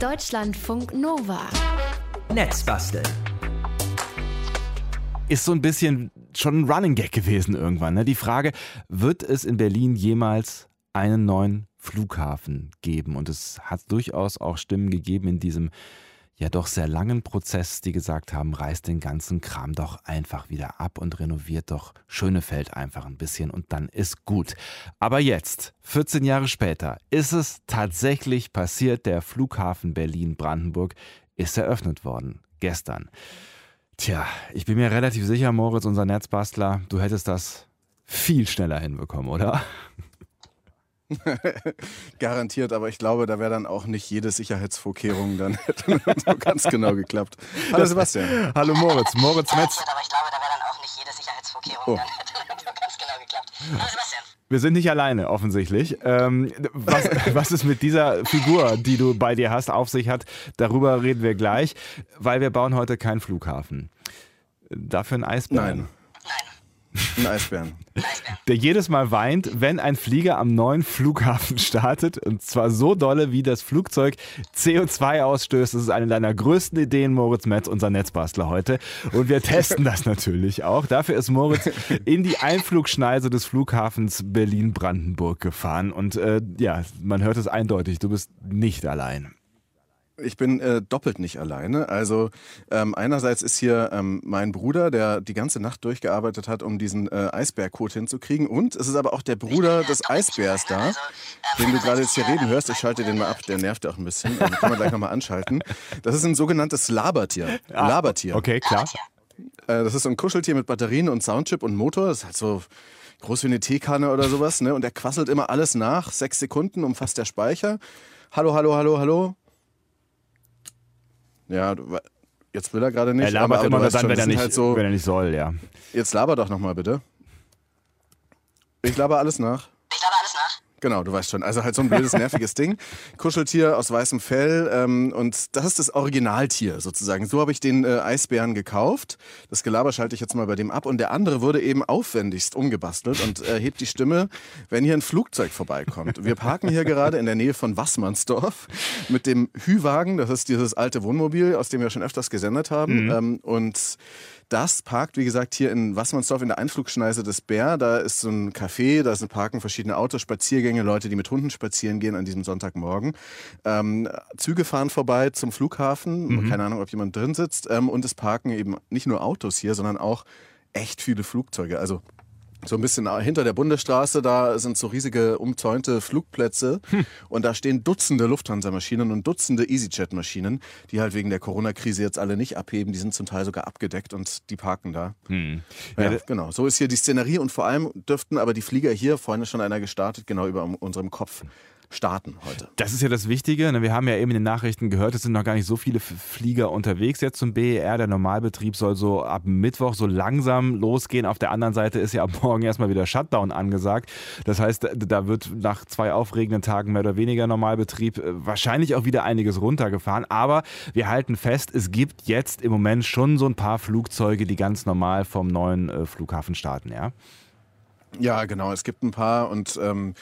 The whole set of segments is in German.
Deutschlandfunk Nova. Netzbasteln. Ist so ein bisschen schon ein Running Gag gewesen irgendwann. Ne? Die Frage, wird es in Berlin jemals einen neuen Flughafen geben? Und es hat durchaus auch Stimmen gegeben in diesem ja doch sehr langen Prozess, die gesagt haben, reißt den ganzen Kram doch einfach wieder ab und renoviert doch Schönefeld einfach ein bisschen und dann ist gut. Aber jetzt, 14 Jahre später, ist es tatsächlich passiert, der Flughafen Berlin-Brandenburg ist eröffnet worden. Gestern. Tja, ich bin mir relativ sicher, Moritz, unser Netzbastler, du hättest das viel schneller hinbekommen, oder? Garantiert, aber ich glaube, da wäre dann auch nicht jede Sicherheitsvorkehrung dann so ganz genau geklappt. Hallo das, Sebastian. Hallo Moritz, Moritz Metz. Aber ich glaube, da wäre dann auch nicht jede Sicherheitsvorkehrung oh. dann so ganz genau geklappt. Hallo Sebastian. Wir sind nicht alleine, offensichtlich. Ähm, was, was es mit dieser Figur, die du bei dir hast, auf sich hat, darüber reden wir gleich, weil wir bauen heute keinen Flughafen. Dafür ein Eisbären. Nein. Ein Eisbären. Der jedes Mal weint, wenn ein Flieger am neuen Flughafen startet. Und zwar so dolle, wie das Flugzeug CO2 ausstößt. Das ist eine deiner größten Ideen, Moritz Metz, unser Netzbastler heute. Und wir testen das natürlich auch. Dafür ist Moritz in die Einflugschneise des Flughafens Berlin-Brandenburg gefahren. Und äh, ja, man hört es eindeutig, du bist nicht allein. Ich bin äh, doppelt nicht alleine. Also ähm, einerseits ist hier ähm, mein Bruder, der die ganze Nacht durchgearbeitet hat, um diesen äh, Eisbärcode hinzukriegen. Und es ist aber auch der Bruder des Eisbärs da, den du gerade jetzt hier reden hörst. Ich schalte den mal ab, der nervt auch ein bisschen. Den kann man gleich nochmal anschalten. Das ist ein sogenanntes Labertier. Ah, Labertier. Okay, klar. Äh, das ist so ein Kuscheltier mit Batterien und Soundchip und Motor. Das ist halt so groß wie eine Teekanne oder sowas. Ne? Und der quasselt immer alles nach. Sechs Sekunden umfasst der Speicher. Hallo, hallo, hallo, hallo. Ja, jetzt will er gerade nicht. Er labert aber, immer aber dann, wenn, er nicht, halt so, wenn er nicht soll, ja. Jetzt laber doch nochmal bitte. Ich laber alles nach. Ich laber alles nach. Genau, du weißt schon. Also halt so ein blödes, nerviges Ding. Kuscheltier aus weißem Fell. Ähm, und das ist das Originaltier sozusagen. So habe ich den äh, Eisbären gekauft. Das Gelaber schalte ich jetzt mal bei dem ab. Und der andere wurde eben aufwendigst umgebastelt und äh, hebt die Stimme, wenn hier ein Flugzeug vorbeikommt. Wir parken hier gerade in der Nähe von Wassmannsdorf mit dem Hüwagen. Das ist dieses alte Wohnmobil, aus dem wir schon öfters gesendet haben. Mhm. Ähm, und das parkt, wie gesagt, hier in Wassmannsdorf in der Einflugschneise des Bär. Da ist so ein Café, da sind parken verschiedene Autos, Spaziergänge, Leute, die mit Hunden spazieren gehen an diesem Sonntagmorgen. Ähm, Züge fahren vorbei zum Flughafen. Mhm. Keine Ahnung, ob jemand drin sitzt. Ähm, und es parken eben nicht nur Autos hier, sondern auch echt viele Flugzeuge. Also so ein bisschen hinter der Bundesstraße, da sind so riesige umzäunte Flugplätze Hm. und da stehen Dutzende Lufthansa-Maschinen und Dutzende EasyJet-Maschinen, die halt wegen der Corona-Krise jetzt alle nicht abheben. Die sind zum Teil sogar abgedeckt und die parken da. Hm. Ja, Ja, genau. So ist hier die Szenerie und vor allem dürften aber die Flieger hier, vorhin ist schon einer gestartet, genau über unserem Kopf starten heute. Das ist ja das Wichtige. ne? Wir haben ja eben in den Nachrichten gehört, es sind noch gar nicht so viele Flieger unterwegs jetzt zum BER. Der Normalbetrieb soll so ab Mittwoch so langsam losgehen. Auf der anderen Seite ist ja ab morgen erstmal wieder Shutdown angesagt. Das heißt, da wird nach zwei aufregenden Tagen mehr oder weniger Normalbetrieb äh, wahrscheinlich auch wieder einiges runtergefahren. Aber wir halten fest, es gibt jetzt im Moment schon so ein paar Flugzeuge, die ganz normal vom neuen äh, Flughafen starten, ja? Ja, genau. Es gibt ein paar und ähm,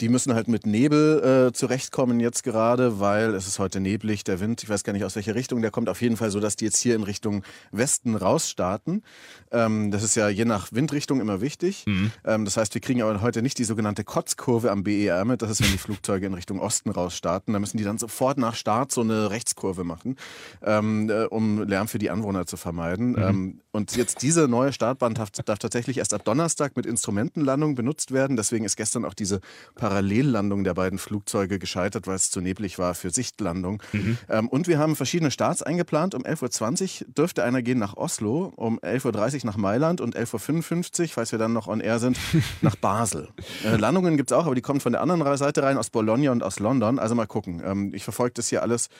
die müssen halt mit Nebel äh, zurechtkommen jetzt gerade, weil es ist heute neblig, der Wind, ich weiß gar nicht aus welcher Richtung der kommt, auf jeden Fall so, dass die jetzt hier in Richtung Westen rausstarten. Ähm, das ist ja je nach Windrichtung immer wichtig. Ähm, das heißt, wir kriegen aber heute nicht die sogenannte Kotzkurve am BER mit, das ist, wenn die Flugzeuge in Richtung Osten rausstarten. Da müssen die dann sofort nach Start so eine Rechtskurve machen, ähm, äh, um Lärm für die Anwohner zu vermeiden. Ähm, und jetzt diese neue Startbahn darf, darf tatsächlich erst ab Donnerstag mit Instrumentenlandung benutzt werden. Deswegen ist gestern auch diese Parallellandung der beiden Flugzeuge gescheitert, weil es zu neblig war für Sichtlandung. Ähm, und wir haben verschiedene Starts eingeplant. Um 11.20 Uhr dürfte einer gehen nach Oslo, um 11.30 Uhr nach Mailand und 11.55 Uhr, falls wir dann noch on air sind, nach Basel. Äh, Landungen gibt es auch, aber die kommen von der anderen Seite rein, aus Bologna und aus London. Also mal gucken. Ähm, ich verfolge das hier alles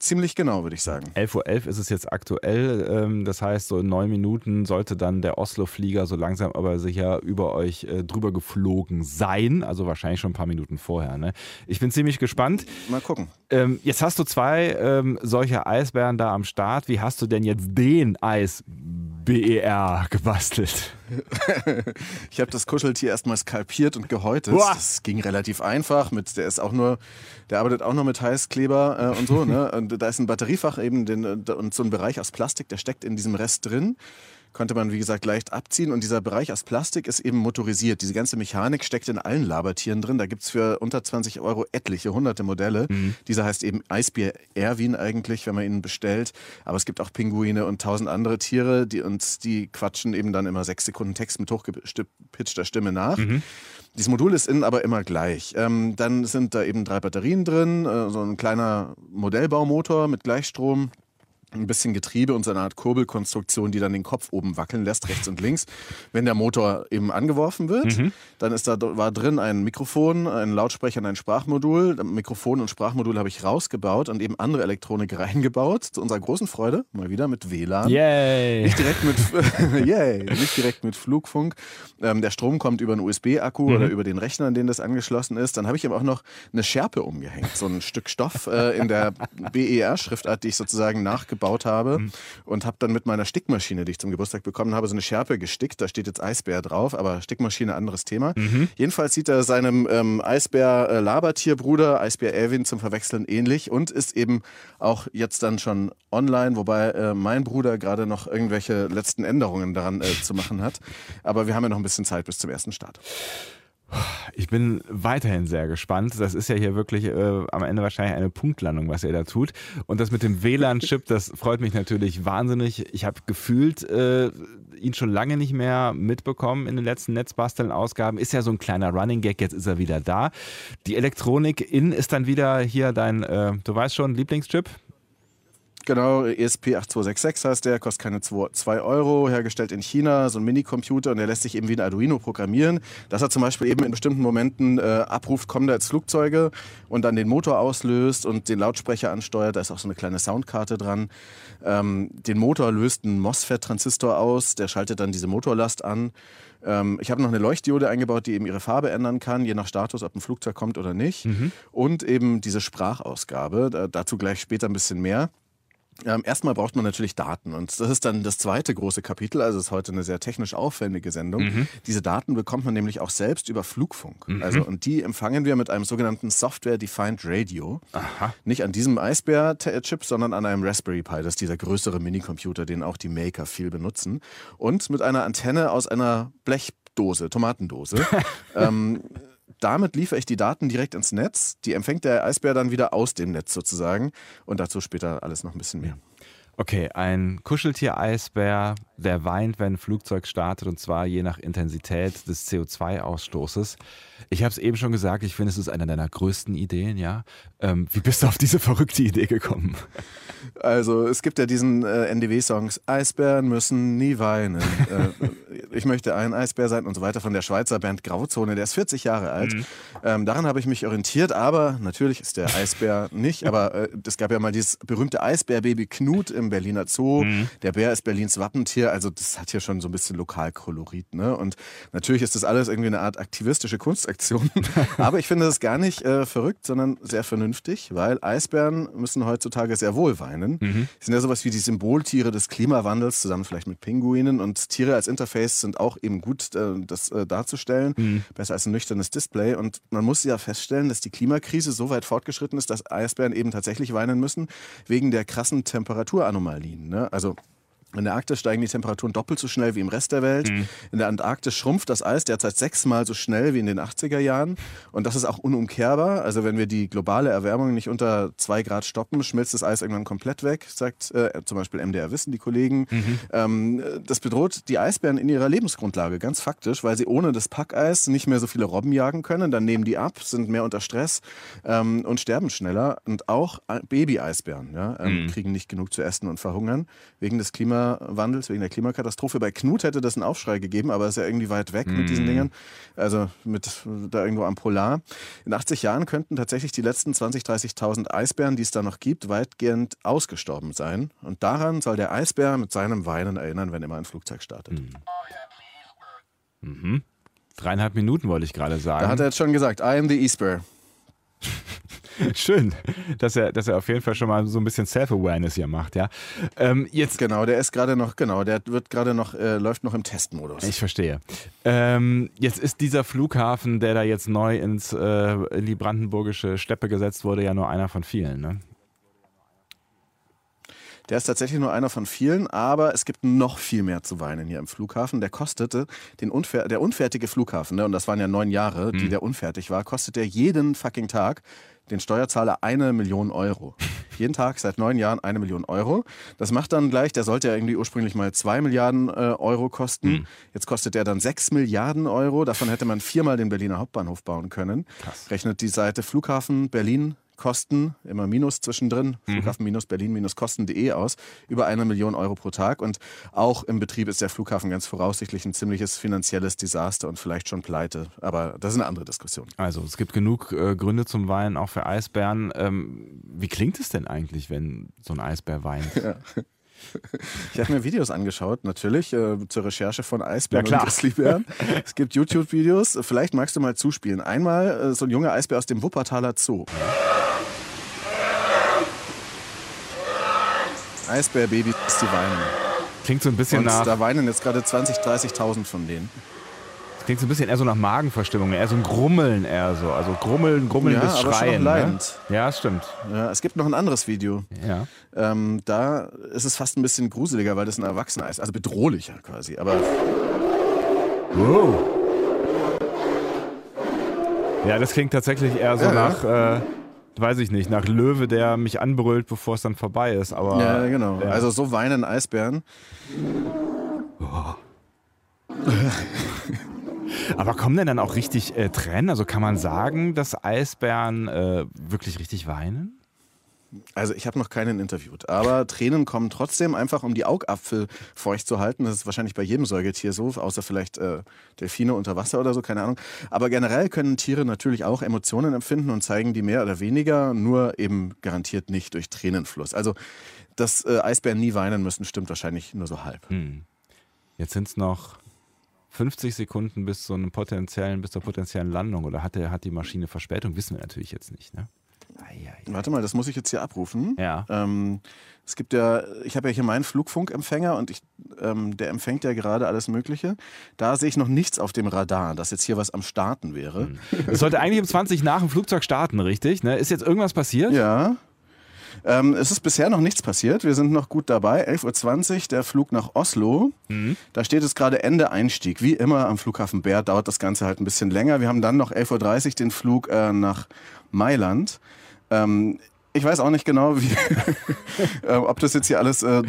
ziemlich genau, würde ich sagen. 11.11 Uhr ist es jetzt aktuell. ähm, Das heißt, so in neun Minuten sollte dann der Oslo-Flieger so langsam aber sicher über euch äh, drüber geflogen sein. Also wahrscheinlich schon ein paar Minuten vorher. Ne? Ich bin ziemlich gespannt. Mal gucken. Ähm, Jetzt hast du zwei ähm, solche Eisbären da am Start. Wie hast du denn jetzt den BER gebastelt? ich habe das Kuscheltier erstmal skalpiert und gehäutet. Boah. Das ging relativ einfach. Mit, der ist auch nur, der arbeitet auch nur mit Heißkleber äh, und so. Ne? Und da ist ein Batteriefach eben den, und so ein Bereich aus Plastik, der steckt in diesem Rest drin konnte man, wie gesagt, leicht abziehen. Und dieser Bereich aus Plastik ist eben motorisiert. Diese ganze Mechanik steckt in allen Labertieren drin. Da gibt es für unter 20 Euro etliche, hunderte Modelle. Mhm. Dieser heißt eben Eisbär Erwin eigentlich, wenn man ihn bestellt. Aber es gibt auch Pinguine und tausend andere Tiere, die uns, die quatschen eben dann immer sechs Sekunden Text mit hochgepitchter Stimme nach. Mhm. Dieses Modul ist innen aber immer gleich. Ähm, dann sind da eben drei Batterien drin, äh, so ein kleiner Modellbaumotor mit Gleichstrom ein bisschen Getriebe und so eine Art Kurbelkonstruktion, die dann den Kopf oben wackeln lässt, rechts und links. Wenn der Motor eben angeworfen wird, Mhm. dann ist da war drin ein Mikrofon, ein Lautsprecher und ein Sprachmodul. Mikrofon und Sprachmodul habe ich rausgebaut und eben andere Elektronik reingebaut. Zu unserer großen Freude, mal wieder mit WLAN. Yay! Nicht direkt mit, yay, nicht direkt mit Flugfunk. Ähm, der Strom kommt über einen USB-Akku Mhm. oder über den Rechner, an den das angeschlossen ist. Dann habe ich aber auch noch eine Schärpe umgehängt, so ein Stück Stoff äh, in der BER-Schriftart, die ich sozusagen nachgebaut habe Mhm. und habe dann mit meiner Stickmaschine, die ich zum Geburtstag bekommen habe, so eine Schärpe gestickt. Da steht jetzt Eisbär drauf, aber Stickmaschine anderes Thema. Mhm. Jedenfalls sieht er seinem ähm, Eisbär-Labertierbruder, Eisbär Elvin, zum Verwechseln ähnlich und ist eben auch jetzt dann schon online, wobei äh, mein Bruder gerade noch irgendwelche letzten Änderungen daran äh, zu machen hat. Aber wir haben ja noch ein bisschen Zeit bis zum ersten Start. Ich bin weiterhin sehr gespannt. Das ist ja hier wirklich äh, am Ende wahrscheinlich eine Punktlandung, was ihr da tut. Und das mit dem WLAN-Chip, das freut mich natürlich wahnsinnig. Ich habe gefühlt äh, ihn schon lange nicht mehr mitbekommen in den letzten Netzbasteln-Ausgaben. Ist ja so ein kleiner Running Gag, jetzt ist er wieder da. Die Elektronik in ist dann wieder hier dein, äh, du weißt schon, Lieblingschip? Genau, ESP8266 heißt der, kostet keine 2 Euro, hergestellt in China, so ein Minicomputer und der lässt sich eben wie ein Arduino programmieren, dass er zum Beispiel eben in bestimmten Momenten äh, abruft, kommen da jetzt Flugzeuge und dann den Motor auslöst und den Lautsprecher ansteuert, da ist auch so eine kleine Soundkarte dran. Ähm, den Motor löst ein MOSFET-Transistor aus, der schaltet dann diese Motorlast an. Ähm, ich habe noch eine Leuchtdiode eingebaut, die eben ihre Farbe ändern kann, je nach Status, ob ein Flugzeug kommt oder nicht. Und eben diese Sprachausgabe, da, dazu gleich später ein bisschen mehr. Ähm, erstmal braucht man natürlich Daten und das ist dann das zweite große Kapitel, also es ist heute eine sehr technisch aufwendige Sendung. Mhm. Diese Daten bekommt man nämlich auch selbst über Flugfunk. Also und die empfangen wir mit einem sogenannten Software-Defined Radio. Aha. Nicht an diesem Eisbär-Chip, sondern an einem Raspberry Pi. Das ist dieser größere Minicomputer, den auch die Maker viel benutzen. Und mit einer Antenne aus einer Blechdose, Tomatendose. ähm, damit liefere ich die Daten direkt ins Netz. Die empfängt der Eisbär dann wieder aus dem Netz sozusagen. Und dazu später alles noch ein bisschen mehr. Okay, ein Kuscheltier-Eisbär, der weint, wenn ein Flugzeug startet und zwar je nach Intensität des CO2-Ausstoßes. Ich habe es eben schon gesagt, ich finde, es ist eine deiner größten Ideen, ja. Ähm, wie bist du auf diese verrückte Idee gekommen? Also es gibt ja diesen äh, NDW-Songs, Eisbären müssen nie weinen. äh, ich möchte ein Eisbär sein und so weiter von der Schweizer Band Grauzone, der ist 40 Jahre alt. Ähm, daran habe ich mich orientiert, aber natürlich ist der Eisbär nicht. Aber äh, es gab ja mal dieses berühmte Eisbärbaby Knut im Berliner Zoo. Der Bär ist Berlins Wappentier, also das hat hier schon so ein bisschen Lokalkolorit. Ne? Und natürlich ist das alles irgendwie eine Art aktivistische Kunstaktion. aber ich finde das gar nicht äh, verrückt, sondern sehr vernünftig, weil Eisbären müssen heutzutage sehr wohl weinen. Mhm. Die sind ja sowas wie die Symboltiere des Klimawandels, zusammen vielleicht mit Pinguinen. Und Tiere als Interface sind auch eben gut, äh, das äh, darzustellen. Mhm. Besser als ein nüchternes Display. Und man muss ja feststellen, dass die Klimakrise so weit fortgeschritten ist, dass Eisbären eben tatsächlich weinen müssen, wegen der krassen Temperaturanomalien. Ne? Also in der Arktis steigen die Temperaturen doppelt so schnell wie im Rest der Welt. In der Antarktis schrumpft das Eis derzeit sechsmal so schnell wie in den 80er Jahren. Und das ist auch unumkehrbar. Also wenn wir die globale Erwärmung nicht unter zwei Grad stoppen, schmilzt das Eis irgendwann komplett weg, sagt äh, zum Beispiel MDR Wissen, die Kollegen. Ähm, das bedroht die Eisbären in ihrer Lebensgrundlage, ganz faktisch, weil sie ohne das Packeis nicht mehr so viele Robben jagen können. Dann nehmen die ab, sind mehr unter Stress ähm, und sterben schneller. Und auch Baby-Eisbären ja, ähm, kriegen nicht genug zu essen und verhungern wegen des Klimawandels, wegen der Klimakatastrophe. Bei Knut hätte das einen Aufschrei gegeben, aber ist ja irgendwie weit weg mit diesen Dingern. Also mit da irgendwo am Polar. In 80 Jahren könnten tatsächlich die letzten 20.000, 30.000 Eisbären, die es da noch gibt, weitgehend ausgestorben sein. Und daran soll der Eisbär mit seinem Weinen erinnern, wenn immer ein Flugzeug startet. Dreieinhalb Minuten wollte ich gerade sagen. Da hat er jetzt schon gesagt, I am the Eastbear. Schön, dass er, dass er auf jeden Fall schon mal so ein bisschen Self-Awareness hier macht, ja. Ähm, jetzt, Genau, der ist gerade noch, genau, der wird gerade noch, äh, läuft noch im Testmodus. ich verstehe. Ähm, jetzt ist dieser Flughafen, der da jetzt neu ins, äh, in die brandenburgische Steppe gesetzt wurde, ja nur einer von vielen, ne? Der ist tatsächlich nur einer von vielen, aber es gibt noch viel mehr zu weinen hier im Flughafen. Der kostete, den unfer der unfertige Flughafen, ne, und das waren ja neun Jahre, die der unfertig war, kostet der jeden fucking Tag den Steuerzahler eine Million Euro. Jeden Tag seit neun Jahren eine Million Euro. Das macht dann gleich, der sollte ja irgendwie ursprünglich mal zwei Milliarden äh, Euro kosten. Jetzt kostet der dann sechs Milliarden Euro. Davon hätte man viermal den Berliner Hauptbahnhof bauen können. Rechnet die Seite Flughafen Berlin Kosten, immer Minus zwischendrin, Flughafen minus Berlin minus Kosten.de aus, über eine Million Euro pro Tag. Und auch im Betrieb ist der Flughafen ganz voraussichtlich ein ziemliches finanzielles Desaster und vielleicht schon pleite. Aber das ist eine andere Diskussion. Also es gibt genug äh, Gründe zum Weinen, auch für Eisbären. Ähm, wie klingt es denn eigentlich, wenn so ein Eisbär weint? Ich habe mir Videos angeschaut, natürlich, äh, zur Recherche von Eisbären Ja, klar. und Grizzlybären. Es gibt YouTube-Videos, vielleicht magst du mal zuspielen. Einmal äh, so ein junger Eisbär aus dem Wuppertaler Zoo. Eisbärbabys, die weinen. Klingt so ein bisschen Und nach, da weinen jetzt gerade 20, 30.000 von denen. klingt so ein bisschen eher so nach Magenverstimmung, eher so ein Grummeln eher so. Also Grummeln, Grummeln Ja, bis aber schon Schreien. noch ne? leidend. Ja, stimmt. Ja, es gibt noch ein anderes Video. Ja. Ähm, da ist es fast ein bisschen gruseliger, weil das ein Erwachsener ist. Also bedrohlicher quasi. Aber Wow. Ja, das klingt tatsächlich eher so ja. nach, äh, weiß ich nicht, nach Löwe, der mich anbrüllt, bevor es dann vorbei ist. Aber ja, genau. ja. Also so weinen Eisbären. Aber kommen denn dann auch richtig äh, Tränen? Also kann man sagen, dass Eisbären äh, wirklich richtig weinen? Also ich habe noch keinen interviewt, aber Tränen kommen trotzdem einfach, um die Augapfel feucht zu halten. Das ist wahrscheinlich bei jedem Säugetier so, außer vielleicht äh, Delfine unter Wasser oder so, keine Ahnung. Aber generell können Tiere natürlich auch Emotionen empfinden und zeigen die mehr oder weniger, nur eben garantiert nicht durch Tränenfluss. Also dass äh, Eisbären nie weinen müssen, stimmt wahrscheinlich nur so halb. Hm. Jetzt sind es noch 50 Sekunden bis zu einem potenziellen, bis zur potenziellen Landung. Oder hat, der, hat die Maschine Verspätung? Wissen wir natürlich jetzt nicht. Ne? Warte mal, das muss ich jetzt hier abrufen. Ja. Ähm, es gibt ja, ich habe ja hier meinen Flugfunkempfänger und ich, ähm, der empfängt ja gerade alles Mögliche. Da sehe ich noch nichts auf dem Radar, dass jetzt hier was am Starten wäre. Es sollte eigentlich um 20 nach dem Flugzeug starten, richtig? Ne? Ist jetzt irgendwas passiert? Ja. Ähm, es ist bisher noch nichts passiert. Wir sind noch gut dabei. 11.20 Uhr, der Flug nach Oslo. Da steht es gerade Ende Einstieg. Wie immer am Flughafen Bär dauert das Ganze halt ein bisschen länger. Wir haben dann noch 11.30 Uhr den Flug äh, nach Mailand. Ähm, ich weiß auch nicht genau, wie, äh, ob das jetzt hier alles äh,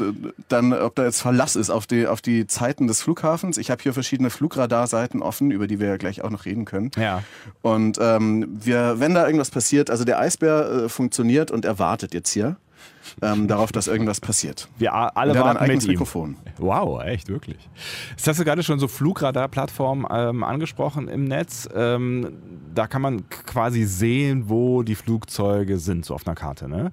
dann, ob da jetzt Verlass ist auf die, auf die Zeiten des Flughafens. Ich habe hier verschiedene Flugradarseiten offen, über die wir ja gleich auch noch reden können. Ja. Und ähm, wir, wenn da irgendwas passiert, also der Eisbär äh, funktioniert und er wartet jetzt hier ähm, darauf, dass irgendwas passiert. Wir alle hat ein warten mit eigenes ihm. Mikrofon. Wow, echt, wirklich. Jetzt hast du gerade schon so Flugradar-Plattformen ähm, angesprochen im Netz. Ähm, da kann man quasi sehen, wo die Flugzeuge sind, so auf einer Karte, ne?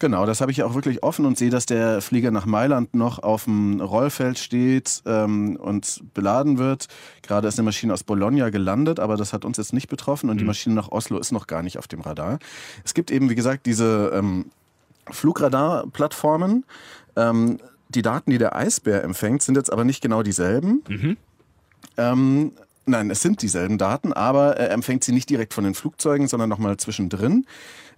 Genau, das habe ich auch wirklich offen und sehe, dass der Flieger nach Mailand noch auf dem Rollfeld steht ähm, und beladen wird. Gerade ist eine Maschine aus Bologna gelandet, aber das hat uns jetzt nicht betroffen und die Maschine nach Oslo ist noch gar nicht auf dem Radar. Es gibt eben, wie gesagt, diese ähm, Flugradar-Plattformen. Ähm, die Daten, die der Eisbär empfängt, sind jetzt aber nicht genau dieselben. Ähm, nein, es sind dieselben Daten, aber er empfängt sie nicht direkt von den Flugzeugen, sondern nochmal zwischendrin.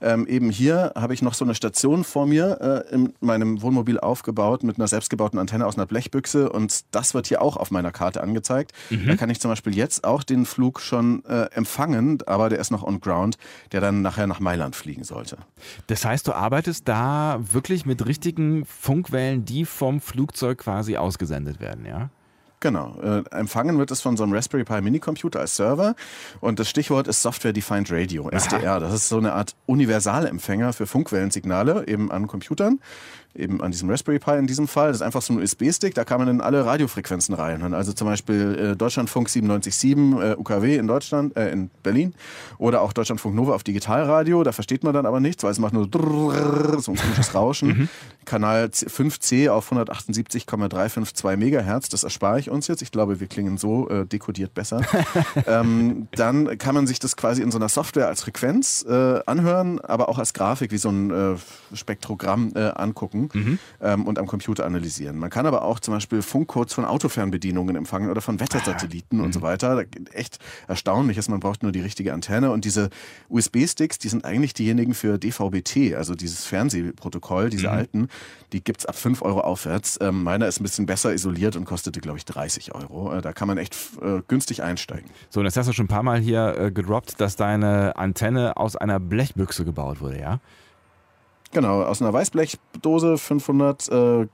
Ähm, eben hier habe ich noch so eine Station vor mir äh, in meinem Wohnmobil aufgebaut mit einer selbstgebauten Antenne aus einer Blechbüchse und das wird hier auch auf meiner Karte angezeigt. Da kann ich zum Beispiel jetzt auch den Flug schon äh, empfangen, aber der ist noch on ground, der dann nachher nach Mailand fliegen sollte. Das heißt, du arbeitest da wirklich mit richtigen Funkwellen, die vom Flugzeug quasi ausgesendet werden, ja? Genau. Äh, empfangen wird es von so einem Raspberry Pi Minicomputer als Server. Und das Stichwort ist Software Defined Radio, SDR. Das ist so eine Art Universalempfänger für Funkwellensignale eben an Computern. Eben an diesem Raspberry Pi in diesem Fall. Das ist einfach so ein USB-Stick, da kann man in alle Radiofrequenzen reinhören. Also zum Beispiel äh, Deutschlandfunk 97.7 äh, UKW in Deutschland, äh, in Berlin oder auch Deutschlandfunk Nova auf Digitalradio. Da versteht man dann aber nichts, weil es macht nur so ein komisches Rauschen. Mhm. Kanal 5C auf 178,352 Megahertz, das erspare ich uns jetzt. Ich glaube, wir klingen so äh, dekodiert besser. ähm, dann kann man sich das quasi in so einer Software als Frequenz anhören, aber auch als Grafik wie so ein Spektrogramm äh, mhm. ähm, und am Computer analysieren. Man kann aber auch zum Beispiel Funkcodes von Autofernbedienungen empfangen oder von Wettersatelliten ah, und so mhm. weiter. Echt erstaunlich ist, man braucht nur die richtige Antenne und diese USB-Sticks, die sind eigentlich diejenigen für DVB-T, also dieses Fernsehprotokoll, diese mhm. alten, die gibt es ab 5 Euro aufwärts. Ähm, meiner ist ein bisschen besser isoliert und kostete, glaube ich, 30 Euro. Äh, da kann man echt äh, günstig einsteigen. So, und das hast du schon ein paar Mal hier äh, gedroppt, dass deine Antenne aus einer Blechbüchse gebaut wurde, ja? Genau, aus einer Weißblechdose, 500 äh,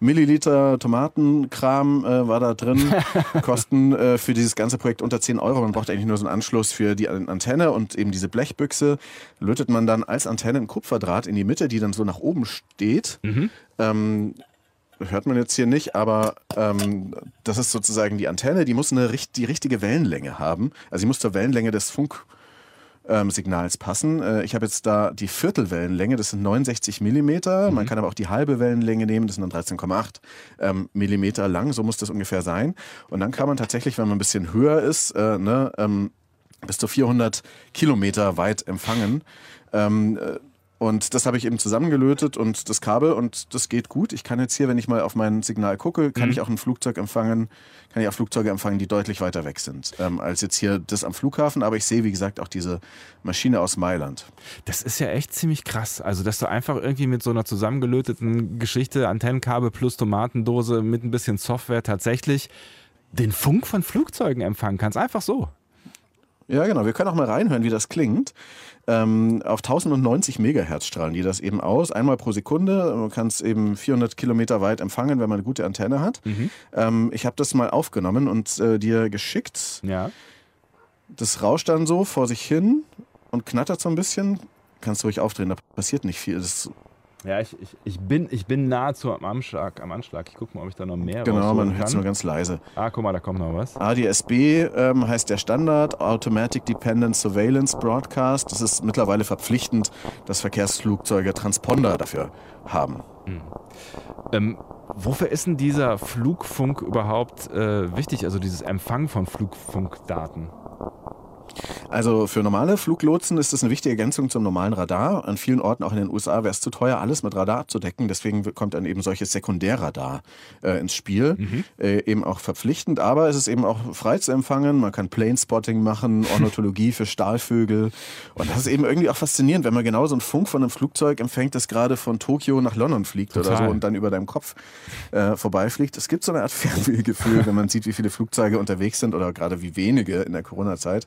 Milliliter Tomatenkram äh, war da drin. Kosten äh, für dieses ganze Projekt unter 10 Euro. Man braucht eigentlich nur so einen Anschluss für die Antenne und eben diese Blechbüchse. Lötet man dann als Antenne ein Kupferdraht in die Mitte, die dann so nach oben steht. Mhm. Ähm, hört man jetzt hier nicht, aber ähm, das ist sozusagen die Antenne, die muss eine, die richtige Wellenlänge haben. Also sie muss zur Wellenlänge des Funk ähm, Signals passen. Äh, ich habe jetzt da die Viertelwellenlänge, das sind 69 Millimeter. Mhm. Man kann aber auch die halbe Wellenlänge nehmen, das sind dann 13,8 ähm, Millimeter lang. So muss das ungefähr sein. Und dann kann man tatsächlich, wenn man ein bisschen höher ist, äh, ne, ähm, bis zu 400 Kilometer weit empfangen. Ähm, äh, und das habe ich eben zusammengelötet und das Kabel und das geht gut. Ich kann jetzt hier, wenn ich mal auf mein Signal gucke, kann mhm. ich auch ein Flugzeug empfangen, kann ich auch Flugzeuge empfangen, die deutlich weiter weg sind ähm, als jetzt hier das am Flughafen. Aber ich sehe, wie gesagt, auch diese Maschine aus Mailand. Das ist ja echt ziemlich krass. Also, dass du einfach irgendwie mit so einer zusammengelöteten Geschichte, Antennenkabel plus Tomatendose mit ein bisschen Software tatsächlich den Funk von Flugzeugen empfangen kannst. Einfach so. Ja, genau. Wir können auch mal reinhören, wie das klingt. Ähm, auf 1090 Megahertz strahlen die das eben aus, einmal pro Sekunde. Man kann es eben 400 Kilometer weit empfangen, wenn man eine gute Antenne hat. Mhm. Ähm, ich habe das mal aufgenommen und äh, dir geschickt. Ja. Das rauscht dann so vor sich hin und knattert so ein bisschen. Kannst du ruhig aufdrehen, da passiert nicht viel. Das ja, ich, ich, ich, bin, ich bin nahezu am Anschlag. Am Anschlag. Ich gucke mal, ob ich da noch mehr Genau, man hört es nur ganz leise. Ah, guck mal, da kommt noch was. ADSB ähm, heißt der Standard, Automatic Dependent Surveillance Broadcast. Das ist mittlerweile verpflichtend, dass Verkehrsflugzeuge Transponder dafür haben. Hm. Ähm, wofür ist denn dieser Flugfunk überhaupt äh, wichtig, also dieses Empfang von Flugfunkdaten? Also für normale Fluglotsen ist das eine wichtige Ergänzung zum normalen Radar. An vielen Orten, auch in den USA, wäre es zu teuer, alles mit Radar abzudecken. Deswegen kommt dann eben solches Sekundärradar äh, ins Spiel. Mhm. Äh, eben auch verpflichtend, aber es ist eben auch frei zu empfangen. Man kann Planespotting machen, Ornithologie für Stahlvögel. Und das ist eben irgendwie auch faszinierend, wenn man genau so einen Funk von einem Flugzeug empfängt, das gerade von Tokio nach London fliegt Total. oder so und dann über deinem Kopf äh, vorbeifliegt. Es gibt so eine Art Fernwehgefühl, wenn man sieht, wie viele Flugzeuge unterwegs sind oder gerade wie wenige in der Corona-Zeit.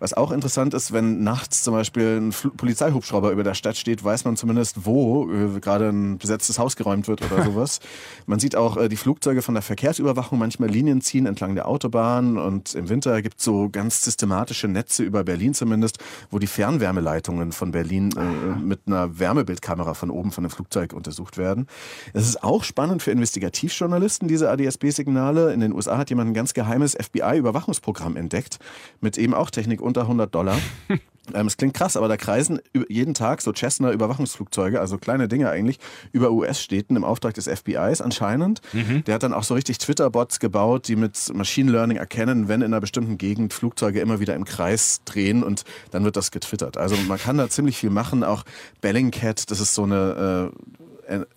Was auch interessant ist, wenn nachts zum Beispiel ein Fl Polizeihubschrauber über der Stadt steht, weiß man zumindest, wo äh, gerade ein besetztes Haus geräumt wird oder sowas. man sieht auch äh, die Flugzeuge von der Verkehrsüberwachung manchmal Linien ziehen entlang der Autobahn und im Winter gibt es so ganz systematische Netze über Berlin zumindest, wo die Fernwärmeleitungen von Berlin äh, mit einer Wärmebildkamera von oben von dem Flugzeug untersucht werden. Es ist auch spannend für Investigativjournalisten, diese ADSB-Signale. In den USA hat jemand ein ganz geheimes FBI-Überwachungsprogramm entdeckt, mit eben auch Technik unter 100 Dollar. Ähm, es klingt krass, aber da kreisen jeden Tag so Cessna-Überwachungsflugzeuge, also kleine Dinge eigentlich, über US-Städten im Auftrag des FBIs anscheinend. Mhm. Der hat dann auch so richtig Twitter-Bots gebaut, die mit Machine Learning erkennen, wenn in einer bestimmten Gegend Flugzeuge immer wieder im Kreis drehen und dann wird das getwittert. Also man kann da ziemlich viel machen. Auch Bellingcat, das ist so eine äh,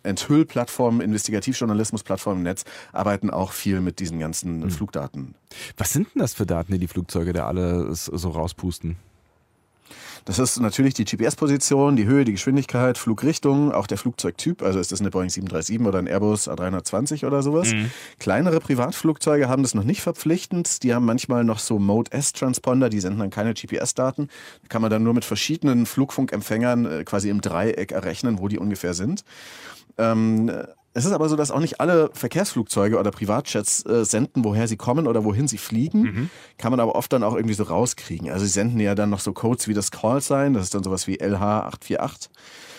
Enthüllplattform, Investigativjournalismusplattform im Netz, arbeiten auch viel mit diesen ganzen mhm. Flugdaten. Was sind denn das für Daten, die die Flugzeuge da alle so rauspusten? Das ist natürlich die GPS-Position, die Höhe, die Geschwindigkeit, Flugrichtung, auch der Flugzeugtyp. Also ist das eine Boeing 737 oder ein Airbus A320 oder sowas. Mhm. Kleinere Privatflugzeuge haben das noch nicht verpflichtend. Die haben manchmal noch so Mode S-Transponder, die senden dann keine GPS-Daten. Da kann man dann nur mit verschiedenen Flugfunkempfängern äh, quasi im Dreieck errechnen, wo die ungefähr sind. Ähm, es ist aber so, dass auch nicht alle Verkehrsflugzeuge oder Privatjets äh, senden, woher sie kommen oder wohin sie fliegen. Mhm. Kann man aber oft dann auch irgendwie so rauskriegen. Also sie senden ja dann noch so Codes wie das Call Sign, das ist dann sowas wie LH848.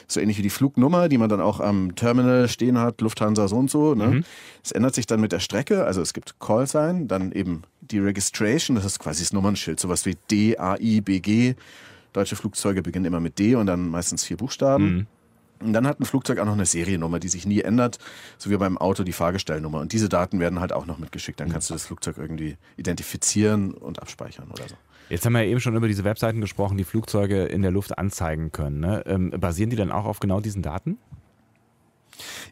So ähnlich wie die Flugnummer, die man dann auch am Terminal stehen hat, Lufthansa so und so. Ne? Es ändert sich dann mit der Strecke. Also es gibt Call Sign, dann eben die Registration, das ist quasi das Nummernschild, sowas wie D, A, I, B, G. Deutsche Flugzeuge beginnen immer mit D und dann meistens vier Buchstaben. Und dann hat ein Flugzeug auch noch eine Seriennummer, die sich nie ändert, so wie beim Auto die Fahrgestellnummer. Und diese Daten werden halt auch noch mitgeschickt. Dann kannst du das Flugzeug irgendwie identifizieren und abspeichern oder so. Jetzt haben wir ja eben schon über diese Webseiten gesprochen, die Flugzeuge in der Luft anzeigen können. Ne? Ähm, basieren die dann auch auf genau diesen Daten?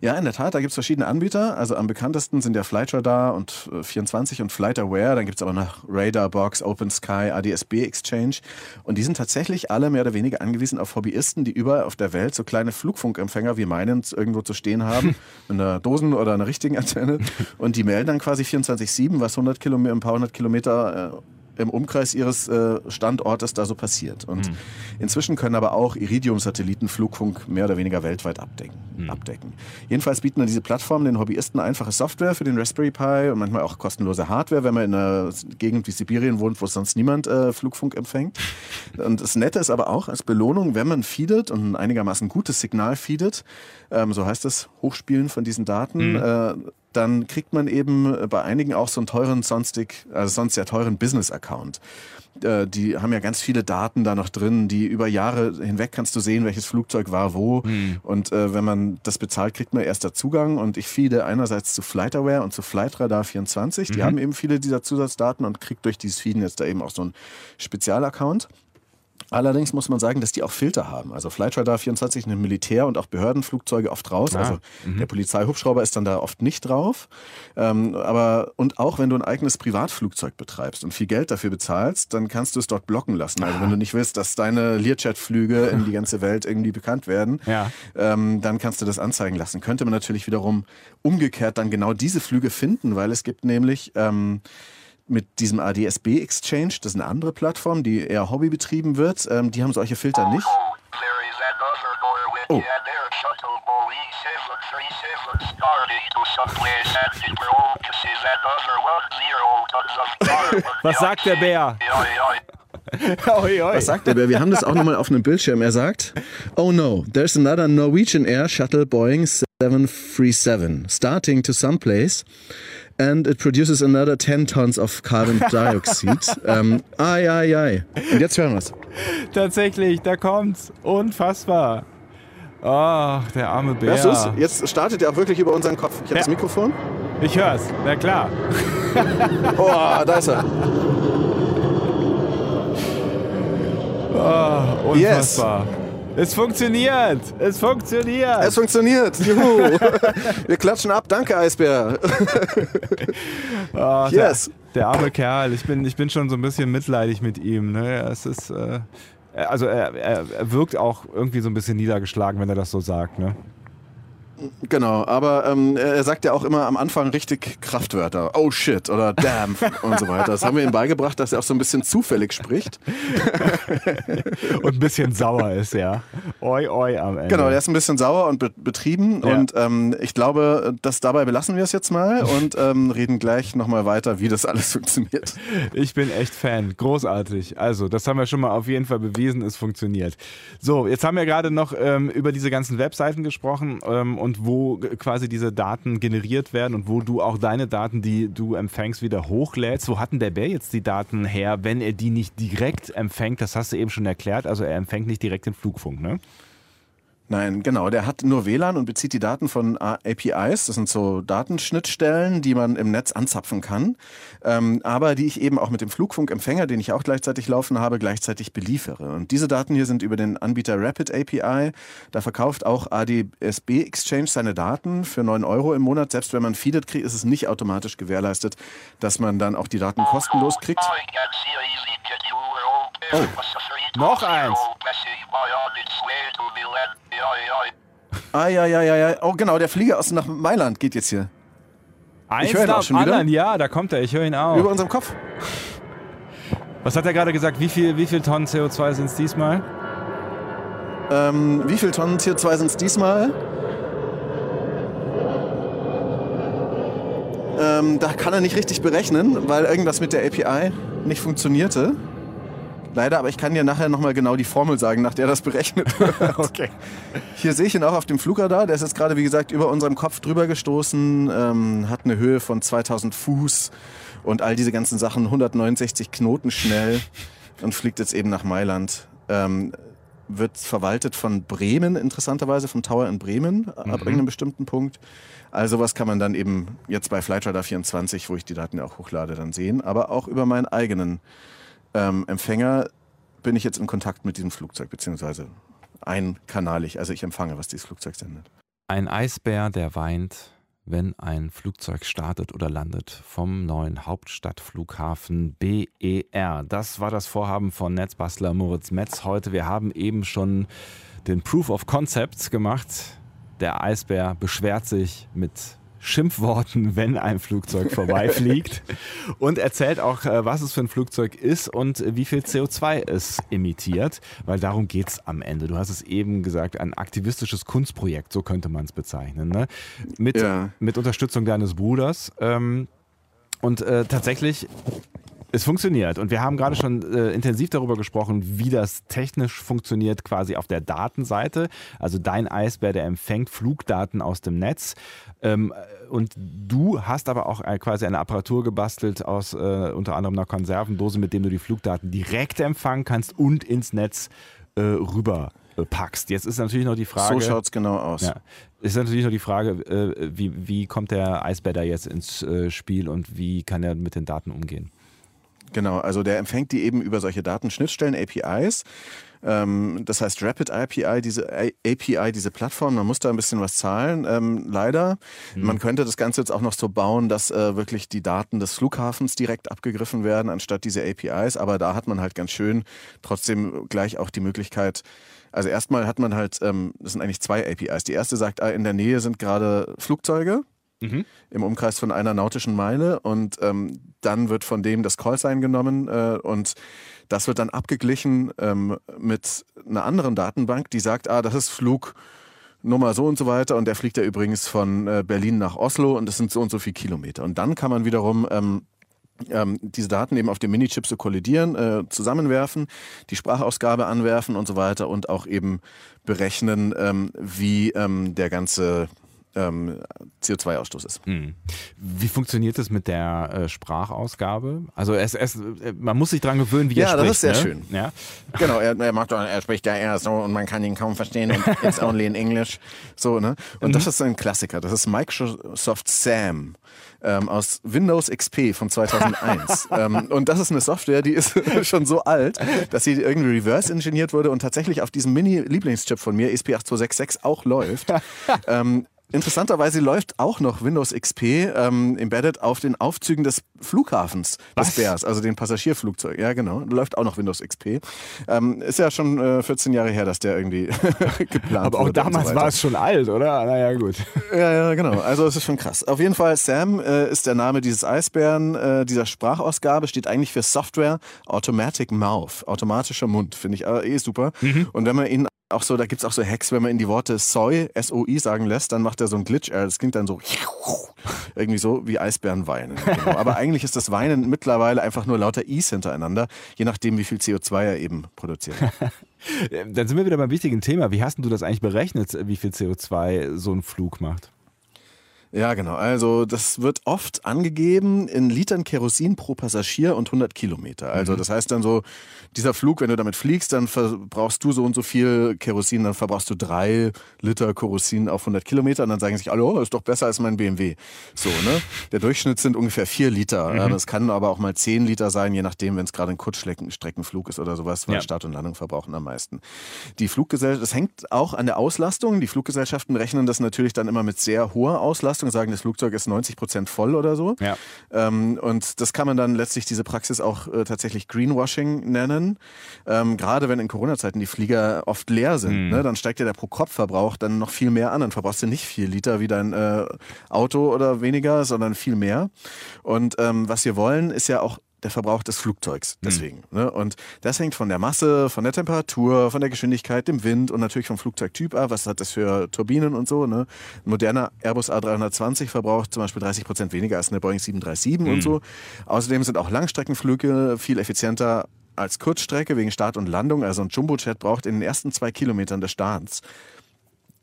Ja, in der Tat, da gibt es verschiedene Anbieter. Also am bekanntesten sind ja Flightradar und äh, 24 und FlightAware. Dann gibt es aber noch Radarbox, OpenSky, ADSB Exchange. Und die sind tatsächlich alle mehr oder weniger angewiesen auf Hobbyisten, die überall auf der Welt so kleine Flugfunkempfänger wie meinen irgendwo zu stehen haben, mit einer Dosen- oder einer richtigen Antenne. Und die melden dann quasi 24-7, was 100 Kilometer, ein paar hundert Kilometer äh, im Umkreis ihres äh, Standortes da so passiert. Und inzwischen können aber auch Iridium-Satelliten Flugfunk mehr oder weniger weltweit abdecken. abdecken. Jedenfalls bieten dann diese Plattformen den Hobbyisten einfache Software für den Raspberry Pi und manchmal auch kostenlose Hardware, wenn man in einer Gegend wie Sibirien wohnt, wo sonst niemand äh, Flugfunk empfängt. Und das Nette ist aber auch, als Belohnung, wenn man feedet und ein einigermaßen gutes Signal feedet, ähm, so heißt es, Hochspielen von diesen Daten, äh, dann kriegt man eben bei einigen auch so einen teuren sonstig, also sonst sehr teuren Business-Account. Äh, Die haben ja ganz viele Daten da noch drin, die über Jahre hinweg kannst du sehen, welches Flugzeug war wo. Und äh, wenn man das bezahlt, kriegt man erster Zugang. Und ich feede einerseits zu FlightAware und zu Flightradar 24. Die haben eben viele dieser Zusatzdaten und kriegt durch dieses Feeden jetzt da eben auch so einen Spezialaccount. Allerdings muss man sagen, dass die auch Filter haben. Also Flightradar 24 nimmt Militär- und auch Behördenflugzeuge oft raus. Also der Polizeihubschrauber ist dann da oft nicht drauf. Ähm, aber und auch wenn du ein eigenes Privatflugzeug betreibst und viel Geld dafür bezahlst, dann kannst du es dort blocken lassen. Also wenn du nicht willst, dass deine Learjet-Flüge in die ganze Welt irgendwie bekannt werden, Ja. ähm, dann kannst du das anzeigen lassen. Könnte man natürlich wiederum umgekehrt dann genau diese Flüge finden, weil es gibt nämlich ähm, mit diesem ADSB Exchange, das ist eine andere Plattform, die eher Hobby betrieben wird, ähm, die haben solche Filter nicht. Oh. and air shuttle Boeing 737 starting to someplace and it focuses another one zero tons of carbon. Was sagt der Bär? Oi, oi. Was sagt er? Wir haben das auch nochmal auf einem Bildschirm. Er sagt, oh no, there's another Norwegian Air Shuttle Boeing 737 starting to someplace and it produces another 10 tons of carbon dioxide. ähm, ai, ai, ai. Und jetzt hören wir's. Tatsächlich, da kommt's. Unfassbar. Ach, der arme Bär. Hörst du's? Jetzt startet er auch wirklich über unseren Kopf. Ich habe Ja. das Mikrofon. Ich hör's. Na klar. Oh, da ist er. Oh, unfassbar. Es funktioniert. Es funktioniert. Es funktioniert. Juhu. Wir klatschen ab. Danke, Eisbär. Ah, Yes. Der, der arme Kerl. Ich bin, ich bin schon so ein bisschen mitleidig mit ihm. Ne? Es ist, äh, also er, er, er wirkt auch irgendwie so ein bisschen niedergeschlagen, wenn er das so sagt. Ne? Genau, aber ähm, er sagt ja auch immer am Anfang richtig Kraftwörter. Oh shit oder damn und so weiter. Das haben wir ihm beigebracht, dass er auch so ein bisschen zufällig spricht. Und ein bisschen sauer ist, ja. Oi, oi am Ende. Genau, er ist ein bisschen sauer und be betrieben. Ja. Und ähm, ich glaube, dass dabei belassen wir es jetzt mal und ähm, reden gleich nochmal weiter, wie das alles funktioniert. Ich bin echt Fan. Großartig. Also, das haben wir schon mal auf jeden Fall bewiesen, es funktioniert. So, jetzt haben wir gerade noch ähm, über diese ganzen Webseiten gesprochen ähm, und wo quasi diese Daten generiert werden und wo du auch deine Daten, die du empfängst, wieder hochlädst. Wo hat denn der Bär jetzt die Daten her, wenn er die nicht direkt empfängt? Das hast du eben schon erklärt. Also, er empfängt nicht direkt den Flugfunk, ne? Nein, genau. Der hat nur WLAN und bezieht die Daten von APIs. Das sind so Datenschnittstellen, die man im Netz anzapfen kann, ähm, aber die ich eben auch mit dem Flugfunkempfänger, den ich auch gleichzeitig laufen habe, gleichzeitig beliefere. Und diese Daten hier sind über den Anbieter Rapid API. Da verkauft auch ADSB Exchange seine Daten für 9 Euro im Monat. Selbst wenn man feedet kriegt, ist es nicht automatisch gewährleistet, dass man dann auch die Daten kostenlos kriegt. I free Noch eins. ja. Oh, genau, der Flieger aus nach Mailand geht jetzt hier. Eins höre ihn auch schon wieder. anderen, ja, da kommt er. Ich höre ihn auch. Über unserem Kopf. Was hat er gerade gesagt? Wie viel, wie viel Tonnen CO2 sind es diesmal? Ähm, wie viel Tonnen CO2 sind es diesmal? Ähm, da kann er nicht richtig berechnen, weil irgendwas mit der API nicht funktionierte. Leider, aber ich kann dir nachher nochmal genau die Formel sagen, nach der das berechnet wird. Okay. Hier sehe ich ihn auch auf dem Flugradar. Der ist jetzt gerade, wie gesagt, über unserem Kopf drüber gestoßen, ähm, hat eine Höhe von 2000 Fuß und all diese ganzen Sachen, 169 Knoten schnell und fliegt jetzt eben nach Mailand. Ähm, wird verwaltet von Bremen, interessanterweise, vom Tower in Bremen, ab irgendeinem bestimmten Punkt. Also was kann man dann eben jetzt bei Flightradar 24, wo ich die Daten ja auch hochlade, dann sehen. Aber auch über meinen eigenen ähm, Empfänger bin ich jetzt in Kontakt mit diesem Flugzeug, beziehungsweise einkanalig. Also ich empfange, was dieses Flugzeug sendet. Ein Eisbär, der weint, wenn ein Flugzeug startet oder landet vom neuen Hauptstadtflughafen BER. Das war das Vorhaben von Netzbastler Moritz Metz heute. Wir haben eben schon den Proof of Concept gemacht. Der Eisbär beschwert sich mit Schimpfworten, wenn ein Flugzeug vorbeifliegt und erzählt auch, äh, was es für ein Flugzeug ist und wie viel CO2 es emittiert, weil darum geht es am Ende. Du hast es eben gesagt, ein aktivistisches Kunstprojekt, so könnte man es bezeichnen. Ne? Mit, Ja. mit Unterstützung deines Bruders. Ähm, und äh, tatsächlich, es funktioniert. Und wir haben gerade schon äh, intensiv darüber gesprochen, wie das technisch funktioniert, quasi auf der Datenseite. Also dein Eisbär, der empfängt Flugdaten aus dem Netz. Ähm, und du hast aber auch äh, quasi eine Apparatur gebastelt aus äh, unter anderem einer Konservendose, mit dem du die Flugdaten direkt empfangen kannst und ins Netz äh, rüber äh, packst. Jetzt ist natürlich noch die Frage. So schaut's genau aus. Ja. Ist natürlich noch die Frage, äh, wie, wie kommt der Eisbär da jetzt ins äh, Spiel und wie kann er mit den Daten umgehen? Genau, also der empfängt die eben über solche Datenschnittstellen, APIs. Ähm, das heißt Rapid API, diese API, diese Plattform, man muss da ein bisschen was zahlen, ähm, leider. Man könnte das Ganze jetzt auch noch so bauen, dass äh, wirklich die Daten des Flughafens direkt abgegriffen werden, anstatt diese APIs. Aber da hat man halt ganz schön trotzdem gleich auch die Möglichkeit, also erstmal hat man halt, ähm, das sind eigentlich zwei APIs. Die erste sagt, ah, in der Nähe sind gerade Flugzeuge im Umkreis von einer nautischen Meile und ähm, dann wird von dem das Callsign genommen äh, und das wird dann abgeglichen ähm, mit einer anderen Datenbank, die sagt, ah, das ist Flug Nummer so und so weiter und der fliegt ja übrigens von äh, Berlin nach Oslo und das sind so und so viele Kilometer. Und dann kann man wiederum ähm, ähm, diese Daten eben auf dem Minichip so kollidieren, äh, zusammenwerfen, die Sprachausgabe anwerfen und so weiter und auch eben berechnen, ähm, wie ähm, der ganze ähm, CO2-Ausstoß ist. Hm. Wie funktioniert es mit der äh, Sprachausgabe? Also es, es, äh, man muss sich dran gewöhnen, wie Ja, er das spricht. ist sehr ne? schön. Ja? Genau, er, er macht er spricht ja eher so und man kann ihn kaum verstehen und it's only in English. So, ne? Und das ist ein Klassiker. Das ist Microsoft Sam. Ähm, aus Windows XP von 2001. ähm, und das ist eine Software, die ist schon so alt, dass sie irgendwie reverse-engineert wurde und tatsächlich auf diesem Mini-Lieblingschip von mir, ESP8266, auch läuft. ähm, Interessanterweise läuft auch noch Windows XP ähm, embedded auf den Aufzügen des Flughafens Was? des Bears, also den Passagierflugzeug. Ja, genau. Läuft auch noch Windows XP. Ähm, ist ja schon äh, 14 Jahre her, dass der irgendwie geplant Aber auch wurde. damals so war es schon alt, oder? Naja, gut. Ja, ja, genau. Also es ist schon krass. Auf jeden Fall, Sam äh, ist der Name dieses Eisbären. Äh, dieser Sprachausgabe steht eigentlich für Software Automatic Mouth. Automatischer Mund, finde ich äh, eh super. Und wenn man ihn auch so, da gibt's auch so Hacks, wenn man ihn die Worte Soy, S-O-I sagen lässt, dann macht er so ein Glitch. Äh, das klingt dann so irgendwie so wie Eisbären weinen. Genau. Aber eigentlich ist das Weinen mittlerweile einfach nur lauter Is hintereinander, je nachdem, wie viel CO2 er eben produziert. Dann sind wir wieder beim wichtigen Thema. Wie hast denn du das eigentlich berechnet, wie viel CO2 so ein Flug macht? Ja, genau. Also das wird oft angegeben in Litern Kerosin pro Passagier und 100 Kilometer. Also das heißt dann so, dieser Flug, wenn du damit fliegst, dann verbrauchst du so und so viel Kerosin, dann verbrauchst du drei Liter Kerosin auf 100 Kilometer und dann sagen sich alle, oh, ist doch besser als mein BMW. So, ne? Der Durchschnitt sind ungefähr vier Liter. Ja, Das kann aber auch mal zehn Liter sein, je nachdem, wenn es gerade ein Kurzstreckenflug ist oder sowas, weil Ja. Start und Landung verbrauchen am meisten. Die Fluggesellschaft, das hängt auch an der Auslastung. Die Fluggesellschaften rechnen das natürlich dann immer mit sehr hoher Auslastung, sagen, das Flugzeug ist 90 Prozent voll oder so. Ja. Ähm, und das kann man dann letztlich diese Praxis auch äh, tatsächlich Greenwashing nennen. Ähm, gerade wenn in Corona-Zeiten die Flieger oft leer sind, ne, dann steigt ja der Pro-Kopf-Verbrauch dann noch viel mehr an. Dann verbrauchst du nicht vier Liter wie dein äh, Auto oder weniger, sondern viel mehr. Und ähm, was wir wollen, ist ja auch der Verbrauch des Flugzeugs. Deswegen. Ne? Und das hängt von der Masse, von der Temperatur, von der Geschwindigkeit, dem Wind und natürlich vom Flugzeugtyp ab. Was hat das für Turbinen und so? Ne? Ein moderner Airbus A320 verbraucht zum Beispiel 30 Prozent weniger als eine Boeing 737 und so. Außerdem sind auch Langstreckenflüge viel effizienter als Kurzstrecke wegen Start und Landung. Also ein Jumbojet braucht in den ersten zwei Kilometern des Starts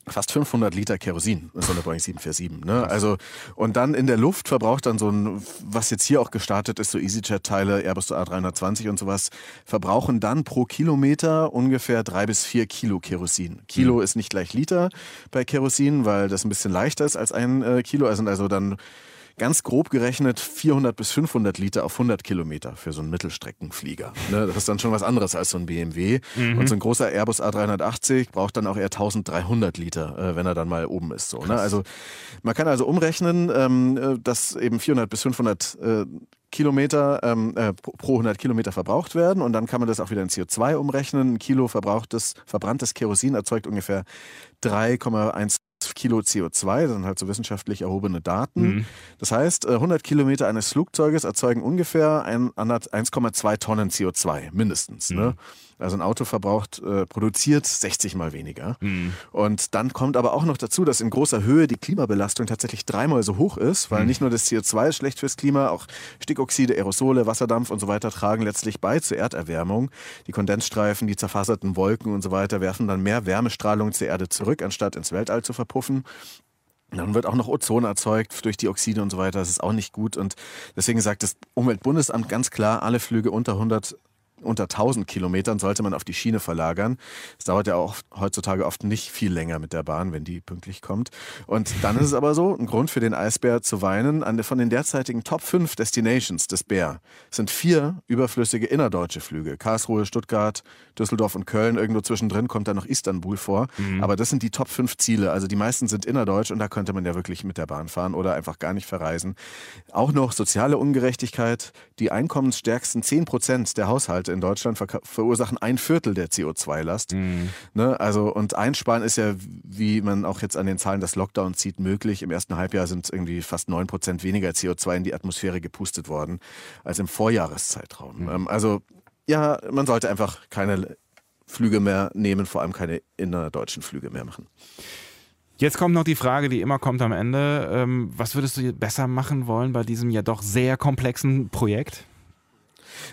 fast 500 Liter Kerosin, so eine Boeing 747. Ne? Also, und dann in der Luft verbraucht dann so ein, was jetzt hier auch gestartet ist, so EasyJet-Teile, Airbus A320 und sowas, verbrauchen dann pro Kilometer ungefähr drei bis vier Kilo Kerosin. Kilo Mhm. ist nicht gleich Liter bei Kerosin, weil das ein bisschen leichter ist als ein äh, Kilo. Also, also dann ganz grob gerechnet 400 bis 500 Liter auf 100 Kilometer für so einen Mittelstreckenflieger. Ne, das ist dann schon was anderes als so ein BMW. Und so ein großer Airbus A380 braucht dann auch eher 1300 Liter, äh, wenn er dann mal oben ist. So, ne? Also man kann also umrechnen, ähm, äh, dass eben 400 bis 500 äh, Kilometer ähm, äh, pro- pro 100 Kilometer verbraucht werden und dann kann man das auch wieder in CO2 umrechnen. Ein Kilo verbrauchtes, verbranntes Kerosin erzeugt ungefähr 3,1 Kilo CO2, das sind halt so wissenschaftlich erhobene Daten. Das heißt, äh, 100 Kilometer eines Flugzeuges erzeugen ungefähr ein- 1,2 Tonnen CO2, mindestens. Ne? Also ein Auto verbraucht, äh, produziert 60 mal weniger. Und dann kommt aber auch noch dazu, dass in großer Höhe die Klimabelastung tatsächlich dreimal so hoch ist, weil nicht nur das CO2 ist schlecht fürs Klima, auch Stickoxide, Aerosole, Wasserdampf und so weiter tragen letztlich bei zur Erderwärmung. Die Kondensstreifen, die zerfaserten Wolken und so weiter werfen dann mehr Wärmestrahlung zur Erde zurück, anstatt ins Weltall zu verpuffen. Dann wird auch noch Ozon erzeugt durch die Oxide und so weiter. Das ist auch nicht gut. Und deswegen sagt das Umweltbundesamt ganz klar, alle Flüge unter 100 unter 1000 Kilometern sollte man auf die Schiene verlagern. Es dauert ja auch heutzutage oft nicht viel länger mit der Bahn, wenn die pünktlich kommt. Und dann ist es aber so, ein Grund für den Eisbär zu weinen, an von den derzeitigen Top 5 Destinations des Bär sind vier überflüssige innerdeutsche Flüge. Karlsruhe, Stuttgart, Düsseldorf und Köln. Irgendwo zwischendrin kommt da noch Istanbul vor. Aber das sind die Top 5 Ziele. Also die meisten sind innerdeutsch und da könnte man ja wirklich mit der Bahn fahren oder einfach gar nicht verreisen. Auch noch soziale Ungerechtigkeit. Die einkommensstärksten 10 Prozent der Haushalte in Deutschland verursachen ein Viertel der CO2-Last. Ne? Also, und einsparen ist ja, wie man auch jetzt an den Zahlen des Lockdowns sieht, möglich. Im ersten Halbjahr sind irgendwie fast 9 Prozent weniger CO2 in die Atmosphäre gepustet worden als im Vorjahreszeitraum. Ähm, also, ja, man sollte einfach keine Flüge mehr nehmen, vor allem keine innerdeutschen Flüge mehr machen. Jetzt kommt noch die Frage, die immer kommt am Ende. Ähm, was würdest du besser machen wollen bei diesem ja doch sehr komplexen Projekt?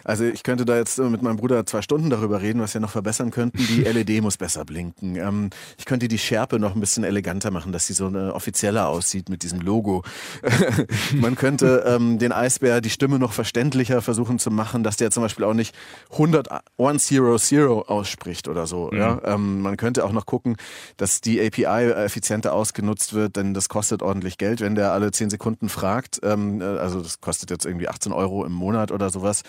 Also ich könnte da jetzt äh, mit meinem Bruder zwei Stunden darüber reden, was wir noch verbessern könnten. Die LED muss besser blinken. Ähm, ich könnte die Schärpe noch ein bisschen eleganter machen, dass sie so eine offizieller aussieht mit diesem Logo. Man könnte ähm, den Eisbär die Stimme noch verständlicher versuchen zu machen, dass der zum Beispiel auch nicht 100 100 ausspricht oder so. Ja? Ähm, man könnte auch noch gucken, dass die API effizienter ausgenutzt wird, denn das kostet ordentlich Geld, wenn der alle 10 Sekunden fragt. Ähm, äh, also das kostet jetzt irgendwie 18 Euro im Monat oder sowas.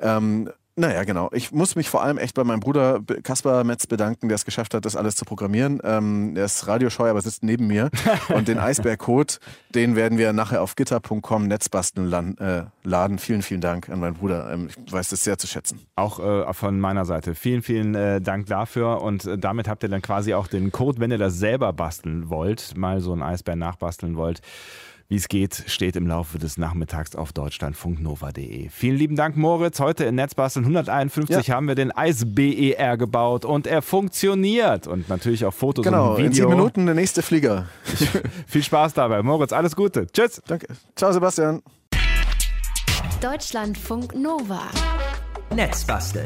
Ähm, naja, genau. Ich muss mich vor allem echt bei meinem Bruder Kaspar Metz bedanken, der es geschafft hat, das alles zu programmieren. Ähm, er ist radioscheu, aber sitzt neben mir. Und den Eisberg-Code, den werden wir nachher auf gitter.com Netzbasteln lan- äh, laden. Vielen, vielen Dank an meinen Bruder. Ähm, ich weiß das sehr zu schätzen. Auch äh, von meiner Seite. Vielen, vielen äh, Dank dafür. Und äh, damit habt ihr dann quasi auch den Code, wenn ihr das selber basteln wollt, mal so einen Eisbär nachbasteln wollt. Wie es geht, steht im Laufe des Nachmittags auf deutschlandfunknova.de. Vielen lieben Dank, Moritz. Heute in Netzbasteln 151 haben wir den Eis-BER gebaut und er funktioniert. Und natürlich auch Fotos Genau, und in Video. sieben Minuten der nächste Flieger. Viel Spaß dabei. Moritz, alles Gute. Tschüss. Danke. Ciao, Sebastian. Deutschlandfunk Nova. Netzbasteln.